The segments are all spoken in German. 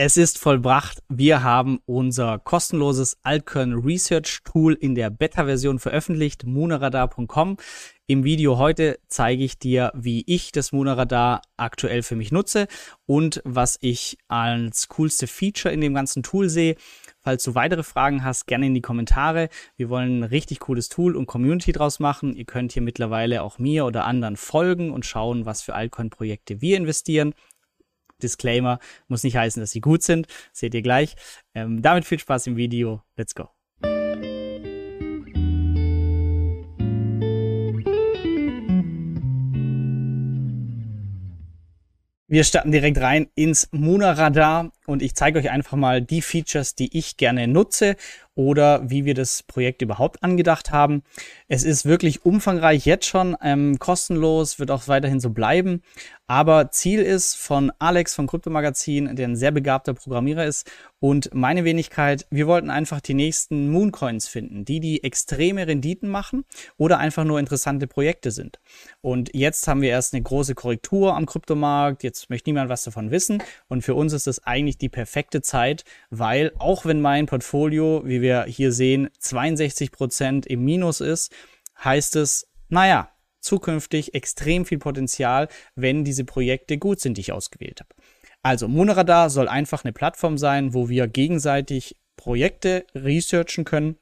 Es ist vollbracht. Wir haben unser kostenloses Altcoin Research Tool in der Beta-Version veröffentlicht, moonaradar.com. Im Video heute zeige ich dir, wie ich das Moonaradar aktuell für mich nutze und was ich als coolste Feature in dem ganzen Tool sehe. Falls du weitere Fragen hast, gerne in die Kommentare. Wir wollen ein richtig cooles Tool und Community draus machen. Ihr könnt hier mittlerweile auch mir oder anderen folgen und schauen, was für Altcoin-Projekte wir investieren. Disclaimer muss nicht heißen, dass sie gut sind. Seht ihr gleich. Ähm, damit viel Spaß im Video. Let's go. Wir starten direkt rein ins Muna Radar und ich zeige euch einfach mal die Features, die ich gerne nutze oder wie wir das Projekt überhaupt angedacht haben. Es ist wirklich umfangreich jetzt schon, ähm, kostenlos, wird auch weiterhin so bleiben. Aber Ziel ist von Alex vom Kryptomagazin, der ein sehr begabter Programmierer ist, und meine Wenigkeit, wir wollten einfach die nächsten Mooncoins finden, die die extreme Renditen machen oder einfach nur interessante Projekte sind. Und jetzt haben wir erst eine große Korrektur am Kryptomarkt, jetzt möchte niemand was davon wissen und für uns ist das eigentlich die perfekte Zeit, weil auch wenn mein Portfolio, wie wir hier sehen, 62 Prozent im Minus ist, heißt es, naja, zukünftig extrem viel Potenzial, wenn diese Projekte gut sind, die ich ausgewählt habe. Also Monoradar soll einfach eine Plattform sein, wo wir gegenseitig Projekte researchen können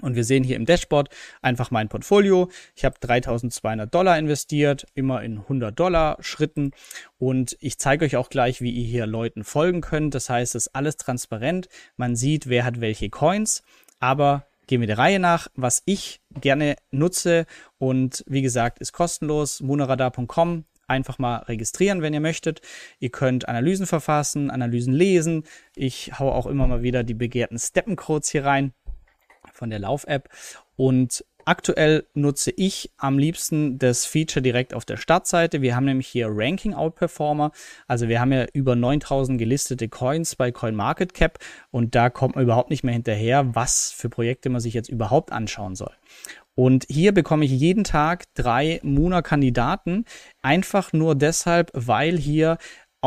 und wir sehen hier im Dashboard einfach mein Portfolio. Ich habe 3200 Dollar investiert, immer in 100 Dollar Schritten. Und ich zeige euch auch gleich, wie ihr hier Leuten folgen könnt. Das heißt, es ist alles transparent. Man sieht, wer hat welche Coins. Aber gehen wir der Reihe nach, was ich gerne nutze. Und wie gesagt, ist kostenlos. Monoradar.com. Einfach mal registrieren, wenn ihr möchtet. Ihr könnt Analysen verfassen, Analysen lesen. Ich haue auch immer mal wieder die begehrten Steppencodes hier rein von der Lauf-App. Und aktuell nutze ich am liebsten das Feature direkt auf der Startseite. Wir haben nämlich hier Ranking Outperformer. Also wir haben ja über 9000 gelistete Coins bei CoinMarketCap und da kommt man überhaupt nicht mehr hinterher, was für Projekte man sich jetzt überhaupt anschauen soll. Und hier bekomme ich jeden Tag drei Muna-Kandidaten, einfach nur deshalb, weil hier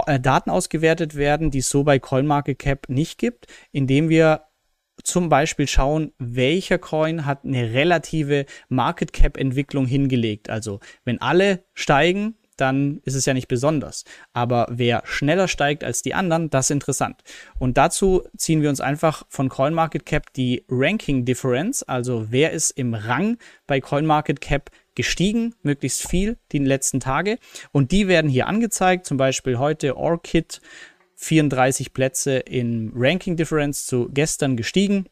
äh, Daten ausgewertet werden, die es so bei CoinMarketCap nicht gibt, indem wir zum Beispiel schauen, welcher Coin hat eine relative Market Cap Entwicklung hingelegt. Also wenn alle steigen, dann ist es ja nicht besonders. Aber wer schneller steigt als die anderen, das ist interessant. Und dazu ziehen wir uns einfach von CoinMarketCap die Ranking Difference, also wer ist im Rang bei CoinMarketCap gestiegen, möglichst viel die letzten Tage. Und die werden hier angezeigt, zum Beispiel heute Orchid 34 Plätze in Ranking Difference zu gestern gestiegen.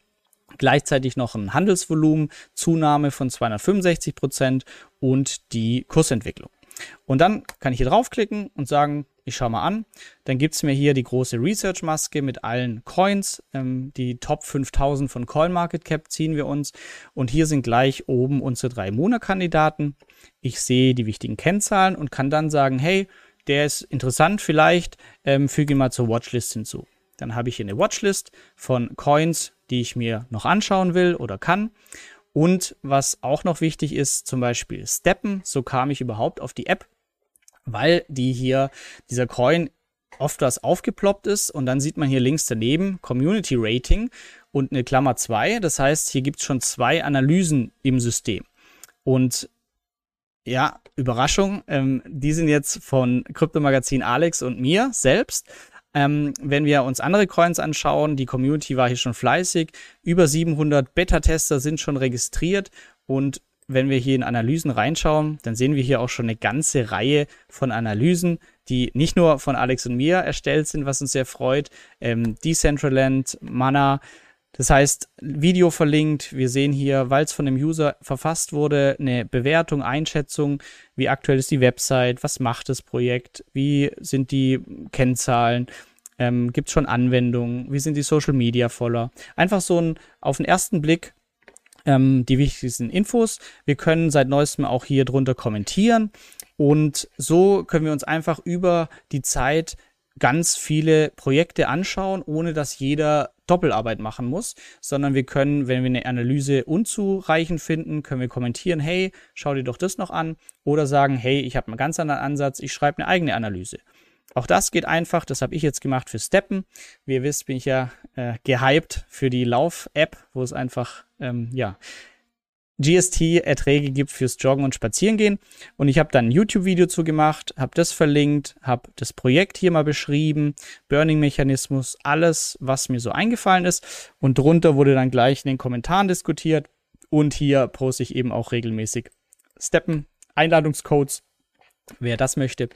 Gleichzeitig noch ein Handelsvolumen, Zunahme von 265 Prozent und die Kursentwicklung. Und dann kann ich hier draufklicken und sagen, ich schaue mal an. Dann gibt es mir hier die große Research-Maske mit allen Coins. Ähm, die Top 5000 von CoinMarketCap ziehen wir uns. Und hier sind gleich oben unsere drei Monatskandidaten. Ich sehe die wichtigen Kennzahlen und kann dann sagen, hey, der ist interessant vielleicht, ähm, füge ihn mal zur Watchlist hinzu. Dann habe ich hier eine Watchlist von Coins, die ich mir noch anschauen will oder kann. Und was auch noch wichtig ist, zum Beispiel Steppen. So kam ich überhaupt auf die App, weil die hier, dieser Coin oft was aufgeploppt ist und dann sieht man hier links daneben Community Rating und eine Klammer 2. Das heißt, hier gibt es schon zwei Analysen im System. Und ja, Überraschung. Ähm, die sind jetzt von Kryptomagazin Alex und mir selbst. Ähm, wenn wir uns andere Coins anschauen, die Community war hier schon fleißig. Über 700 Beta-Tester sind schon registriert. Und wenn wir hier in Analysen reinschauen, dann sehen wir hier auch schon eine ganze Reihe von Analysen, die nicht nur von Alex und mir erstellt sind, was uns sehr freut. Ähm, Decentraland, Mana, das heißt, Video verlinkt. Wir sehen hier, weil es von dem User verfasst wurde, eine Bewertung, Einschätzung. Wie aktuell ist die Website? Was macht das Projekt? Wie sind die Kennzahlen? Ähm, Gibt es schon Anwendungen? Wie sind die Social Media voller? Einfach so ein auf den ersten Blick ähm, die wichtigsten Infos. Wir können seit neuestem auch hier drunter kommentieren. Und so können wir uns einfach über die Zeit ganz viele Projekte anschauen, ohne dass jeder Doppelarbeit machen muss, sondern wir können, wenn wir eine Analyse unzureichend finden, können wir kommentieren, hey, schau dir doch das noch an oder sagen, hey, ich habe einen ganz anderen Ansatz, ich schreibe eine eigene Analyse. Auch das geht einfach. Das habe ich jetzt gemacht für Steppen. Wie ihr wisst, bin ich ja äh, gehypt für die Lauf-App, wo es einfach ähm, ja GST-Erträge gibt fürs Joggen und Spazierengehen. Und ich habe dann ein YouTube-Video zu gemacht, habe das verlinkt, habe das Projekt hier mal beschrieben, Burning-Mechanismus, alles, was mir so eingefallen ist. Und drunter wurde dann gleich in den Kommentaren diskutiert. Und hier poste ich eben auch regelmäßig Steppen, Einladungscodes, wer das möchte.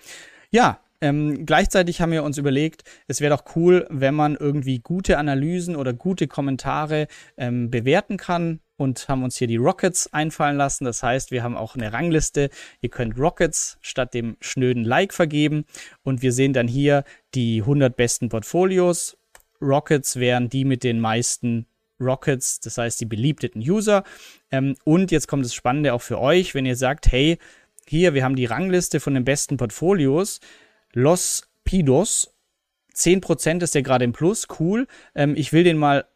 Ja, ähm, gleichzeitig haben wir uns überlegt, es wäre doch cool, wenn man irgendwie gute Analysen oder gute Kommentare ähm, bewerten kann und haben uns hier die Rockets einfallen lassen. Das heißt, wir haben auch eine Rangliste. Ihr könnt Rockets statt dem schnöden Like vergeben und wir sehen dann hier die 100 besten Portfolios. Rockets wären die mit den meisten Rockets, das heißt die beliebteten User. Ähm, und jetzt kommt das Spannende auch für euch, wenn ihr sagt, hey, hier, wir haben die Rangliste von den besten Portfolios. Los Pidos, 10% ist der gerade im Plus, cool. Ähm, ich will den mal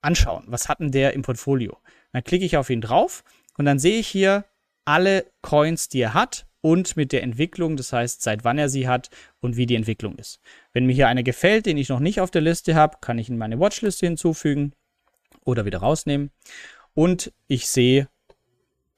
anschauen. Was hat denn der im Portfolio? Dann klicke ich auf ihn drauf und dann sehe ich hier alle Coins, die er hat und mit der Entwicklung, das heißt, seit wann er sie hat und wie die Entwicklung ist. Wenn mir hier einer gefällt, den ich noch nicht auf der Liste habe, kann ich in meine Watchliste hinzufügen oder wieder rausnehmen. Und ich sehe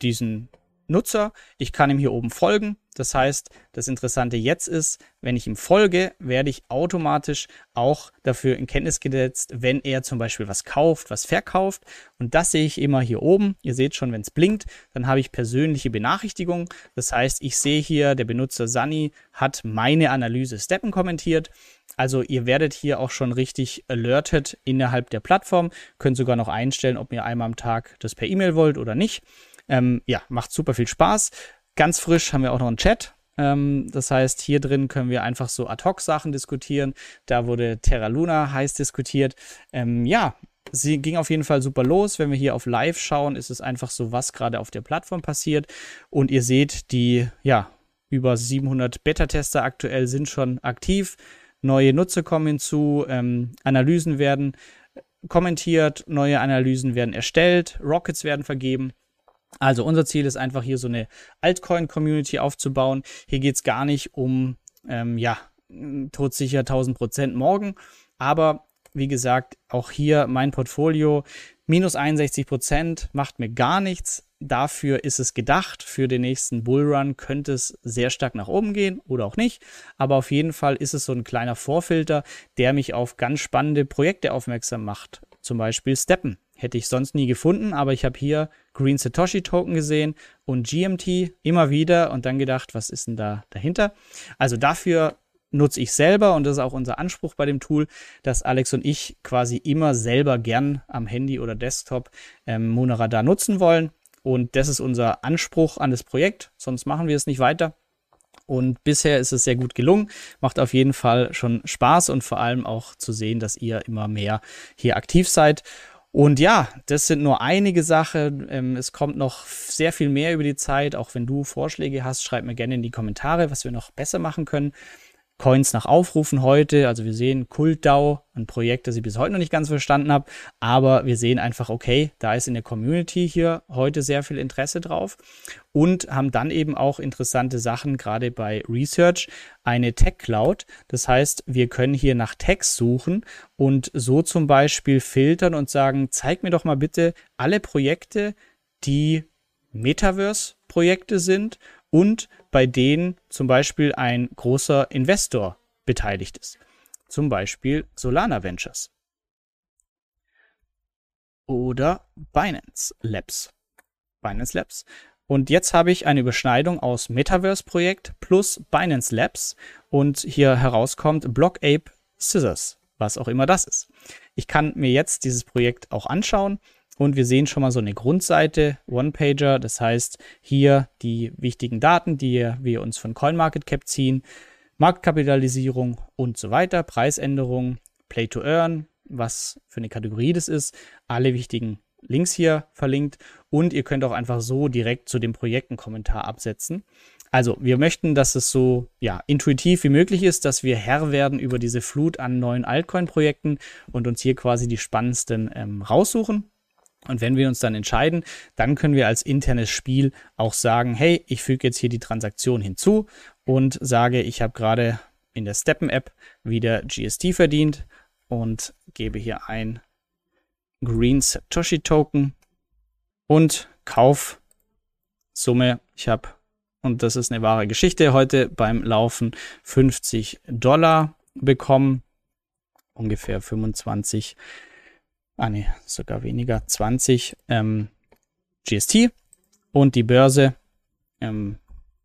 diesen Nutzer. Ich kann ihm hier oben folgen. Das heißt, das Interessante jetzt ist, wenn ich ihm folge, werde ich automatisch auch dafür in Kenntnis gesetzt, wenn er zum Beispiel was kauft, was verkauft. Und das sehe ich immer hier oben. Ihr seht schon, wenn es blinkt, dann habe ich persönliche Benachrichtigungen. Das heißt, ich sehe hier, der Benutzer Sunny hat meine Analyse Steppen kommentiert. Also ihr werdet hier auch schon richtig alerted innerhalb der Plattform. Könnt sogar noch einstellen, ob ihr einmal am Tag das per E-Mail wollt oder nicht. Ähm, ja, macht super viel Spaß. Ganz frisch haben wir auch noch einen Chat. Ähm, das heißt, hier drin können wir einfach so Ad-Hoc-Sachen diskutieren. Da wurde Terra Luna heiß diskutiert. Ähm, ja, sie ging auf jeden Fall super los. Wenn wir hier auf Live schauen, ist es einfach so, was gerade auf der Plattform passiert. Und ihr seht, die, ja, über 700 Beta-Tester aktuell sind schon aktiv. Neue Nutzer kommen hinzu, ähm, Analysen werden kommentiert, neue Analysen werden erstellt, Rockets werden vergeben. Also unser Ziel ist einfach hier so eine Altcoin-Community aufzubauen. Hier geht es gar nicht um, ähm, ja, todsicher 1000 Prozent morgen. Aber wie gesagt, auch hier mein Portfolio minus 61 Prozent macht mir gar nichts. Dafür ist es gedacht. Für den nächsten Bullrun könnte es sehr stark nach oben gehen oder auch nicht. Aber auf jeden Fall ist es so ein kleiner Vorfilter, der mich auf ganz spannende Projekte aufmerksam macht. Zum Beispiel Steppen. Hätte ich sonst nie gefunden, aber ich habe hier Green Satoshi Token gesehen und GMT immer wieder und dann gedacht, was ist denn da dahinter? Also dafür nutze ich selber und das ist auch unser Anspruch bei dem Tool, dass Alex und ich quasi immer selber gern am Handy oder Desktop ähm, Monoradar nutzen wollen. Und das ist unser Anspruch an das Projekt, sonst machen wir es nicht weiter. Und bisher ist es sehr gut gelungen, macht auf jeden Fall schon Spaß und vor allem auch zu sehen, dass ihr immer mehr hier aktiv seid. Und ja, das sind nur einige Sachen. Ähm, es kommt noch sehr viel mehr über die Zeit. Auch wenn du Vorschläge hast, schreib mir gerne in die Kommentare, was wir noch besser machen können. Coins nach Aufrufen heute. Also wir sehen KultDAO, ein Projekt, das ich bis heute noch nicht ganz verstanden habe. Aber wir sehen einfach, okay, da ist in der Community hier heute sehr viel Interesse drauf. Und haben dann eben auch interessante Sachen, gerade bei Research, eine Tech Cloud. Das heißt, wir können hier nach Tags suchen und so zum Beispiel filtern und sagen, zeig mir doch mal bitte alle Projekte, die Metaverse-Projekte sind und bei denen zum Beispiel ein großer Investor beteiligt ist. Zum Beispiel Solana Ventures. Oder Binance Labs. Binance Labs. Und jetzt habe ich eine Überschneidung aus Metaverse-Projekt plus Binance Labs und hier herauskommt Block Ape Scissors, was auch immer das ist. Ich kann mir jetzt dieses Projekt auch anschauen und wir sehen schon mal so eine Grundseite, One-Pager. Das heißt, hier die wichtigen Daten, die wir uns von CoinMarketCap ziehen, Marktkapitalisierung und so weiter, Preisänderungen, Play to Earn, was für eine Kategorie das ist, alle wichtigen Links hier verlinkt und ihr könnt auch einfach so direkt zu dem Projekt einen Kommentar absetzen. Also, wir möchten, dass es so ja, intuitiv wie möglich ist, dass wir Herr werden über diese Flut an neuen Altcoin-Projekten und uns hier quasi die spannendsten ähm, raussuchen. Und wenn wir uns dann entscheiden, dann können wir als internes Spiel auch sagen, hey, ich füge jetzt hier die Transaktion hinzu und sage, ich habe gerade in der Steppen-App wieder GST verdient und gebe hier ein Green Satoshi Token und Kaufsumme. Ich habe, und das ist eine wahre Geschichte, heute beim Laufen 50 Dollar bekommen. Ungefähr 25, ah nee, sogar weniger, 20 ähm, GST. Und die Börse. Ähm,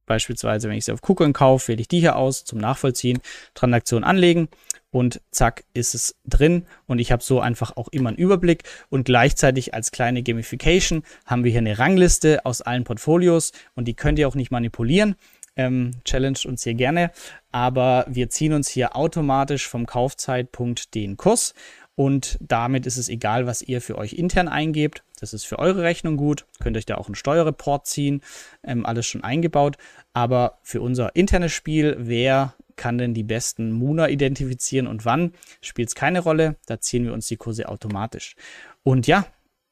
Beispielsweise, wenn ich sie auf KuCoin kaufe, wähle ich die hier aus zum Nachvollziehen, Transaktion anlegen und zack ist es drin. Und ich habe so einfach auch immer einen Überblick. Und gleichzeitig als kleine Gamification haben wir hier eine Rangliste aus allen Portfolios und die könnt ihr auch nicht manipulieren. Ähm, challenge uns hier gerne, aber wir ziehen uns hier automatisch vom Kaufzeitpunkt den Kurs und damit ist es egal, was ihr für euch intern eingebt. Das ist für eure Rechnung gut. Könnt euch da auch einen Steuerreport ziehen. Ähm, alles schon eingebaut. Aber für unser internes Spiel, wer kann denn die besten Muna identifizieren und wann, spielt es keine Rolle. Da ziehen wir uns die Kurse automatisch. Und ja,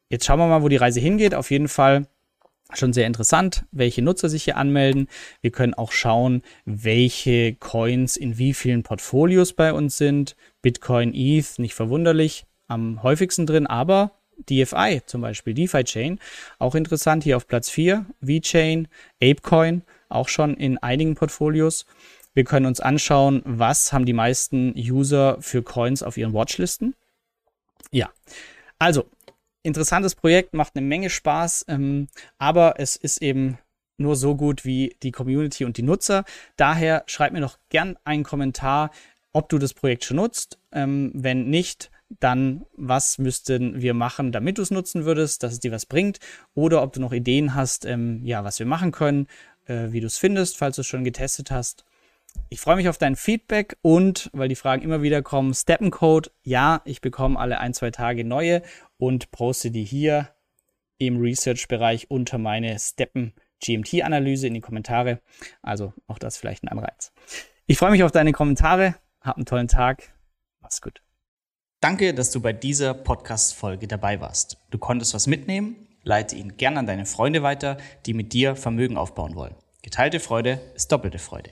jetzt schauen wir mal, wo die Reise hingeht. Auf jeden Fall schon sehr interessant, welche Nutzer sich hier anmelden. Wir können auch schauen, welche Coins in wie vielen Portfolios bei uns sind. Bitcoin, ETH, nicht verwunderlich, am häufigsten drin, aber DFI zum Beispiel, DeFi Chain, auch interessant, hier auf Platz 4, VeChain, ApeCoin, auch schon in einigen Portfolios. Wir können uns anschauen, was haben die meisten User für Coins auf ihren Watchlisten. Ja, also interessantes Projekt, macht eine Menge Spaß, ähm, aber es ist eben nur so gut wie die Community und die Nutzer. Daher schreib mir doch gern einen Kommentar, ob du das Projekt schon nutzt. Ähm, wenn nicht, dann was müssten wir machen, damit du es nutzen würdest, dass es dir was bringt, oder ob du noch Ideen hast, ähm, ja, was wir machen können, äh, wie du es findest, falls du es schon getestet hast. Ich freue mich auf dein Feedback und, weil die Fragen immer wieder kommen, Steppencode, ja, ich bekomme alle ein, zwei Tage neue und poste die hier im Research-Bereich unter meine Steppen GMT-Analyse in die Kommentare. Also auch das vielleicht ein Anreiz. Ich freue mich auf deine Kommentare. Hab einen tollen Tag. Mach's gut. Danke, dass du bei dieser Podcast-Folge dabei warst. Du konntest was mitnehmen. Leite ihn gern an deine Freunde weiter, die mit dir Vermögen aufbauen wollen. Geteilte Freude ist doppelte Freude.